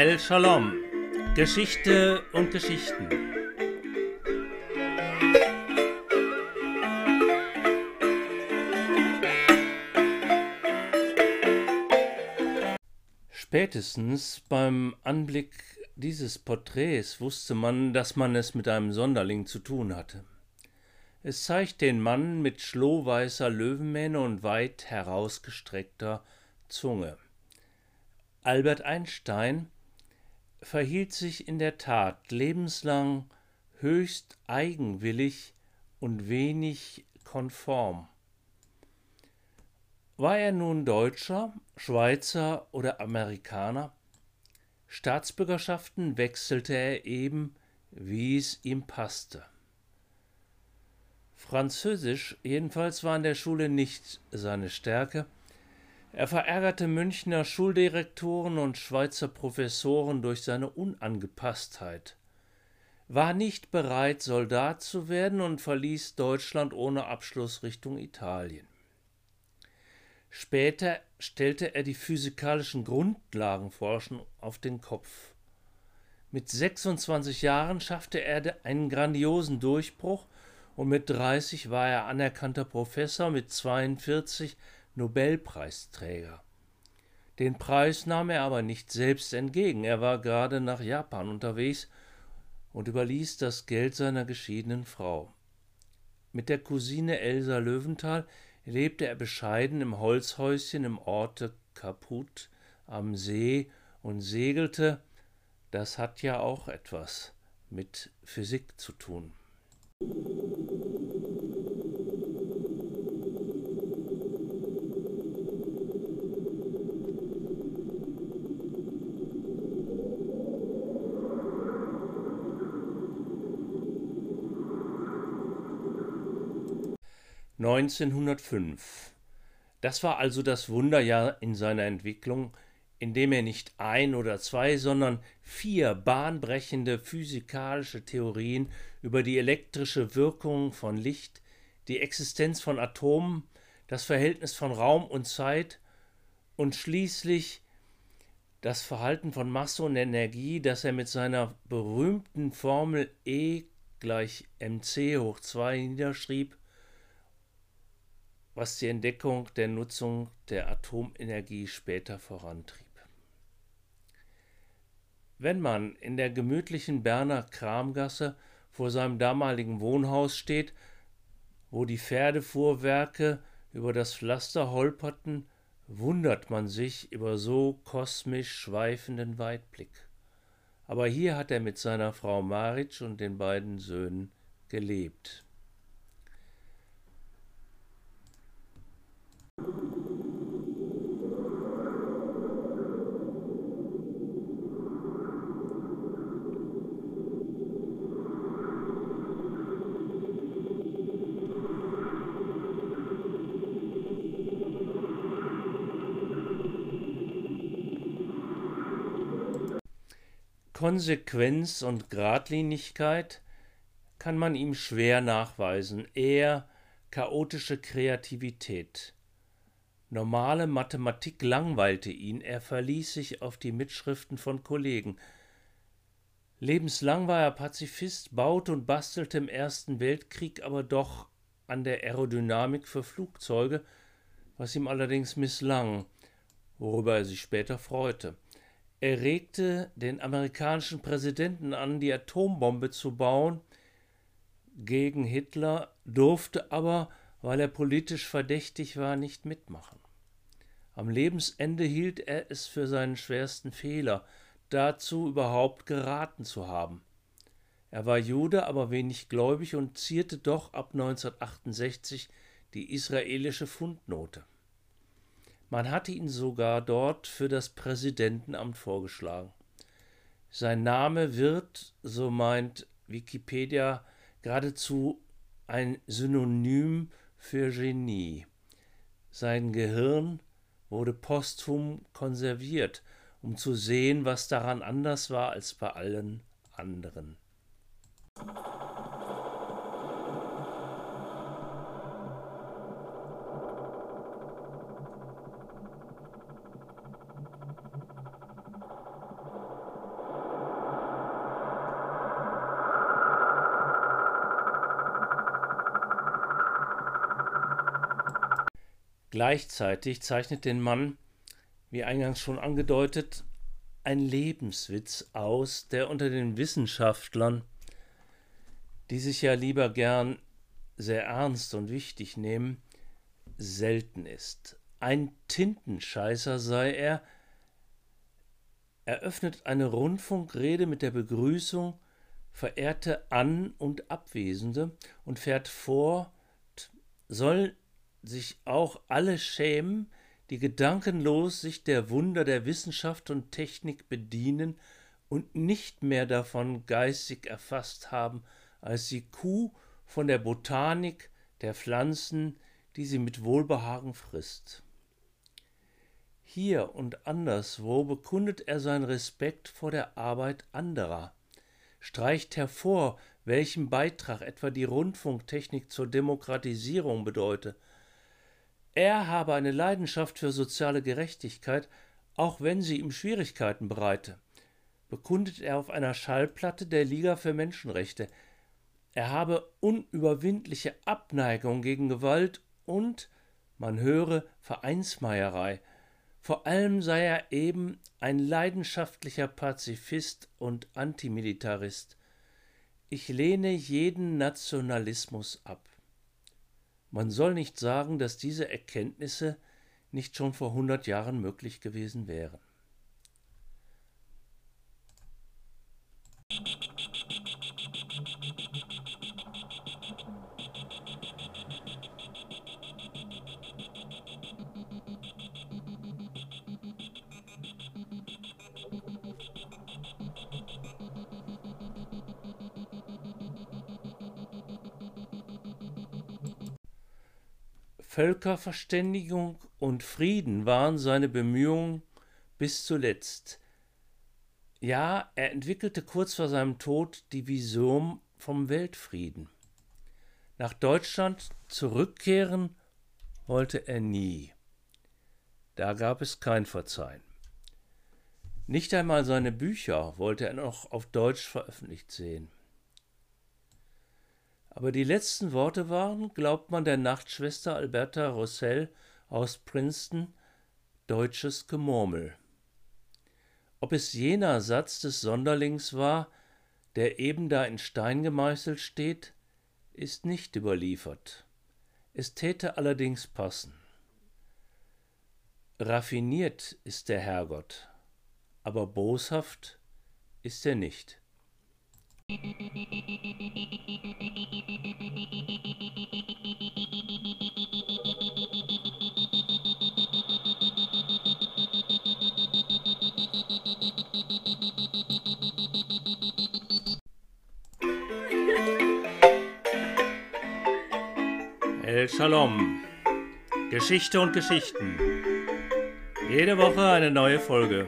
El Shalom. Geschichte und Geschichten. Spätestens beim Anblick dieses Porträts wusste man, dass man es mit einem Sonderling zu tun hatte. Es zeigt den Mann mit schlohweißer Löwenmähne und weit herausgestreckter Zunge. Albert Einstein verhielt sich in der Tat lebenslang höchst eigenwillig und wenig konform. War er nun Deutscher, Schweizer oder Amerikaner? Staatsbürgerschaften wechselte er eben, wie es ihm passte. Französisch jedenfalls war in der Schule nicht seine Stärke. Er verärgerte Münchner Schuldirektoren und Schweizer Professoren durch seine Unangepasstheit, war nicht bereit, Soldat zu werden und verließ Deutschland ohne Abschluss Richtung Italien. Später stellte er die physikalischen Grundlagenforschung auf den Kopf. Mit 26 Jahren schaffte er einen grandiosen Durchbruch und mit 30 war er anerkannter Professor, mit 42 Nobelpreisträger. Den Preis nahm er aber nicht selbst entgegen, er war gerade nach Japan unterwegs und überließ das Geld seiner geschiedenen Frau. Mit der Cousine Elsa Löwenthal lebte er bescheiden im Holzhäuschen im Orte Kaput am See und segelte, das hat ja auch etwas mit Physik zu tun. 1905. Das war also das Wunderjahr in seiner Entwicklung, in dem er nicht ein oder zwei, sondern vier bahnbrechende physikalische Theorien über die elektrische Wirkung von Licht, die Existenz von Atomen, das Verhältnis von Raum und Zeit und schließlich das Verhalten von Masse und Energie, das er mit seiner berühmten Formel E gleich mc hoch 2 niederschrieb, was die Entdeckung der Nutzung der Atomenergie später vorantrieb. Wenn man in der gemütlichen Berner Kramgasse vor seinem damaligen Wohnhaus steht, wo die Pferdefuhrwerke über das Pflaster holperten, wundert man sich über so kosmisch schweifenden Weitblick. Aber hier hat er mit seiner Frau Maritsch und den beiden Söhnen gelebt. 'Konsequenz und Gradlinigkeit kann man ihm schwer nachweisen, eher chaotische Kreativität. Normale Mathematik langweilte ihn, er verließ sich auf die Mitschriften von Kollegen. Lebenslang war er Pazifist, baute und bastelte im Ersten Weltkrieg aber doch an der Aerodynamik für Flugzeuge, was ihm allerdings misslang, worüber er sich später freute. Er regte den amerikanischen Präsidenten an, die Atombombe zu bauen gegen Hitler, durfte aber, weil er politisch verdächtig war, nicht mitmachen. Am Lebensende hielt er es für seinen schwersten Fehler, dazu überhaupt geraten zu haben. Er war Jude, aber wenig gläubig und zierte doch ab 1968 die israelische Fundnote. Man hatte ihn sogar dort für das Präsidentenamt vorgeschlagen. Sein Name wird, so meint Wikipedia, geradezu ein Synonym für Genie. Sein Gehirn wurde posthum konserviert, um zu sehen, was daran anders war als bei allen anderen. Gleichzeitig zeichnet den Mann, wie eingangs schon angedeutet, ein Lebenswitz aus, der unter den Wissenschaftlern, die sich ja lieber gern sehr ernst und wichtig nehmen, selten ist. Ein Tintenscheißer sei er, eröffnet eine Rundfunkrede mit der Begrüßung verehrte An- und Abwesende und fährt fort, soll sich auch alle schämen, die gedankenlos sich der Wunder der Wissenschaft und Technik bedienen und nicht mehr davon geistig erfasst haben, als die Kuh von der Botanik der Pflanzen, die sie mit Wohlbehagen frisst. Hier und anderswo bekundet er seinen Respekt vor der Arbeit anderer, streicht hervor, welchen Beitrag etwa die Rundfunktechnik zur Demokratisierung bedeute. Er habe eine Leidenschaft für soziale Gerechtigkeit, auch wenn sie ihm Schwierigkeiten bereite, bekundet er auf einer Schallplatte der Liga für Menschenrechte. Er habe unüberwindliche Abneigung gegen Gewalt und, man höre, Vereinsmeierei. Vor allem sei er eben ein leidenschaftlicher Pazifist und Antimilitarist. Ich lehne jeden Nationalismus ab. Man soll nicht sagen, dass diese Erkenntnisse nicht schon vor hundert Jahren möglich gewesen wären. Völkerverständigung und Frieden waren seine Bemühungen bis zuletzt. Ja, er entwickelte kurz vor seinem Tod die Vision vom Weltfrieden. Nach Deutschland zurückkehren wollte er nie. Da gab es kein Verzeihen. Nicht einmal seine Bücher wollte er noch auf Deutsch veröffentlicht sehen. Aber die letzten Worte waren, glaubt man der Nachtschwester Alberta Rossell aus Princeton, deutsches Gemurmel. Ob es jener Satz des Sonderlings war, der eben da in Stein gemeißelt steht, ist nicht überliefert. Es täte allerdings passen. Raffiniert ist der Herrgott, aber boshaft ist er nicht. El Shalom. Geschichte und Geschichten. Jede Woche eine neue Folge.